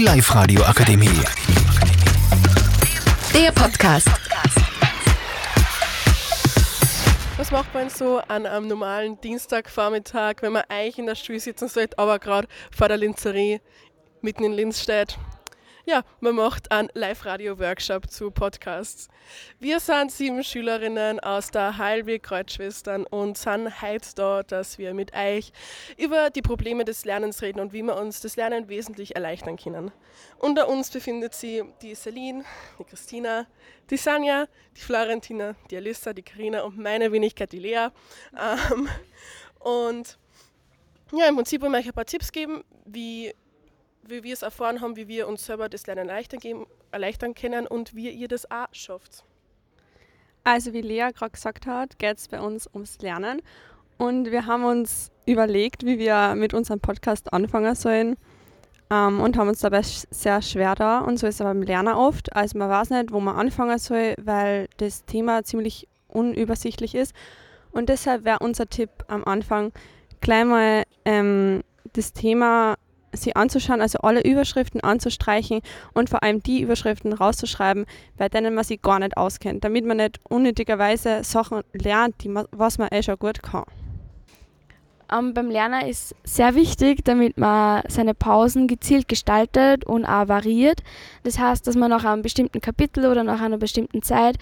Die Live-Radio Akademie. Der Podcast. Was macht man so an einem normalen Dienstagvormittag, wenn man eigentlich in der Schule sitzen sollte, aber gerade vor der Linzerie mitten in Linz steht? Ja, man macht einen Live-Radio-Workshop zu Podcasts. Wir sind sieben Schülerinnen aus der Heilweg Kreuzschwestern und sind heute da, dass wir mit euch über die Probleme des Lernens reden und wie wir uns das Lernen wesentlich erleichtern können. Unter uns befindet sich die Celine, die Christina, die Sanja, die Florentina, die Alissa, die Karina und meine Wenigkeit, die Lea. Ähm, und ja, im Prinzip wollen wir euch ein paar Tipps geben, wie wie wir es erfahren haben, wie wir uns selber das Lernen erleichtern, geben, erleichtern können und wie ihr das auch schafft. Also wie Lea gerade gesagt hat, geht es bei uns ums Lernen. Und wir haben uns überlegt, wie wir mit unserem Podcast anfangen sollen ähm, und haben uns dabei sehr schwer da. Und so ist es beim Lernen oft. Also man weiß nicht, wo man anfangen soll, weil das Thema ziemlich unübersichtlich ist. Und deshalb wäre unser Tipp am Anfang, gleich mal ähm, das Thema sie anzuschauen, also alle Überschriften anzustreichen und vor allem die Überschriften rauszuschreiben, bei denen man sich gar nicht auskennt, damit man nicht unnötigerweise Sachen lernt, die man, was man eh schon gut kann. Um, ähm, beim Lernen ist sehr wichtig, damit man seine Pausen gezielt gestaltet und auch variiert. Das heißt, dass man nach einem bestimmten Kapitel oder nach einer bestimmten Zeit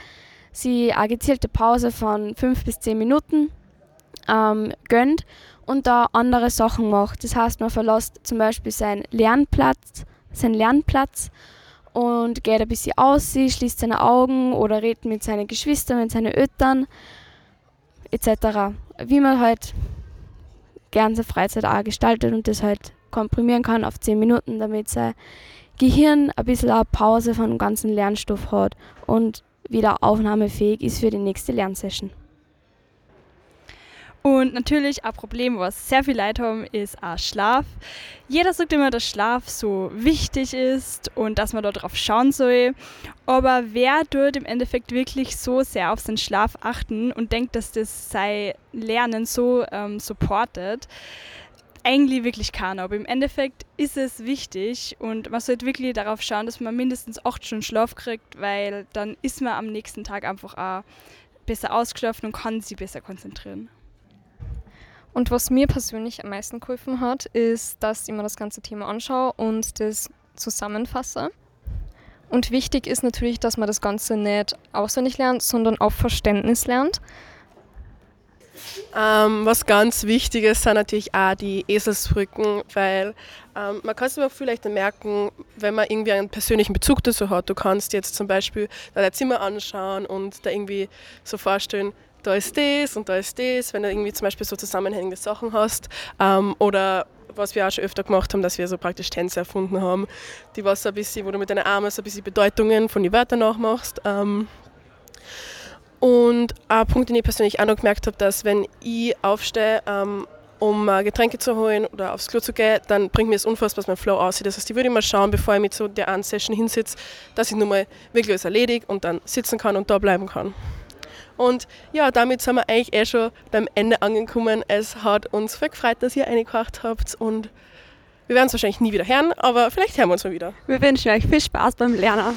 sie eine gezielte Pause von fünf bis zehn Minuten ähm, gönnt und da andere Sachen macht. Das heißt, man verlässt zum Beispiel seinen Lernplatz, seinen Lernplatz und geht ein bisschen aus, schließt seine Augen oder redet mit seinen Geschwistern, mit seinen Eltern etc. Wie man halt gern seine Freizeit auch gestaltet und das halt komprimieren kann auf 10 Minuten, damit sein Gehirn ein bisschen eine Pause von dem ganzen Lernstoff hat und wieder aufnahmefähig ist für die nächste Lernsession. Und natürlich ein Problem, was sehr viele Leute haben, ist auch Schlaf. Jeder sagt immer, dass Schlaf so wichtig ist und dass man darauf schauen soll. Aber wer tut im Endeffekt wirklich so sehr auf seinen Schlaf achten und denkt, dass das sein Lernen so ähm, supportet? Eigentlich wirklich keiner. Aber im Endeffekt ist es wichtig und man sollte wirklich darauf schauen, dass man mindestens acht Stunden Schlaf kriegt, weil dann ist man am nächsten Tag einfach auch besser ausgeschlafen und kann sich besser konzentrieren. Und was mir persönlich am meisten geholfen hat, ist, dass ich mir das ganze Thema anschaue und das zusammenfasse. Und wichtig ist natürlich, dass man das Ganze nicht auswendig lernt, sondern auf Verständnis lernt. Ähm, was ganz wichtig ist, sind natürlich auch die Eselsbrücken, weil ähm, man kann es aber vielleicht merken, wenn man irgendwie einen persönlichen Bezug dazu hat. Du kannst jetzt zum Beispiel dein Zimmer anschauen und da irgendwie so vorstellen, da ist das und da ist das, wenn du irgendwie zum Beispiel so zusammenhängende Sachen hast. Ähm, oder was wir auch schon öfter gemacht haben, dass wir so praktisch Tänze erfunden haben, die was ein bisschen, wo du mit deinen Armen so ein bisschen Bedeutungen von den Wörtern nachmachst. Ähm, und ein Punkt, den ich persönlich auch noch gemerkt habe, dass wenn ich aufstehe, ähm, um Getränke zu holen oder aufs Klo zu gehen, dann bringt mir das unfassbar, was mein Flow aussieht. Das heißt, ich würde immer schauen, bevor ich mit so der einen Session hinsitze, dass ich nur mal wirklich alles erledige und dann sitzen kann und da bleiben kann. Und ja, damit sind wir eigentlich eh schon beim Ende angekommen. Es hat uns voll gefreut, dass ihr eingebracht habt und wir werden es wahrscheinlich nie wieder hören, aber vielleicht hören wir uns mal wieder. Wir wünschen euch viel Spaß beim Lernen.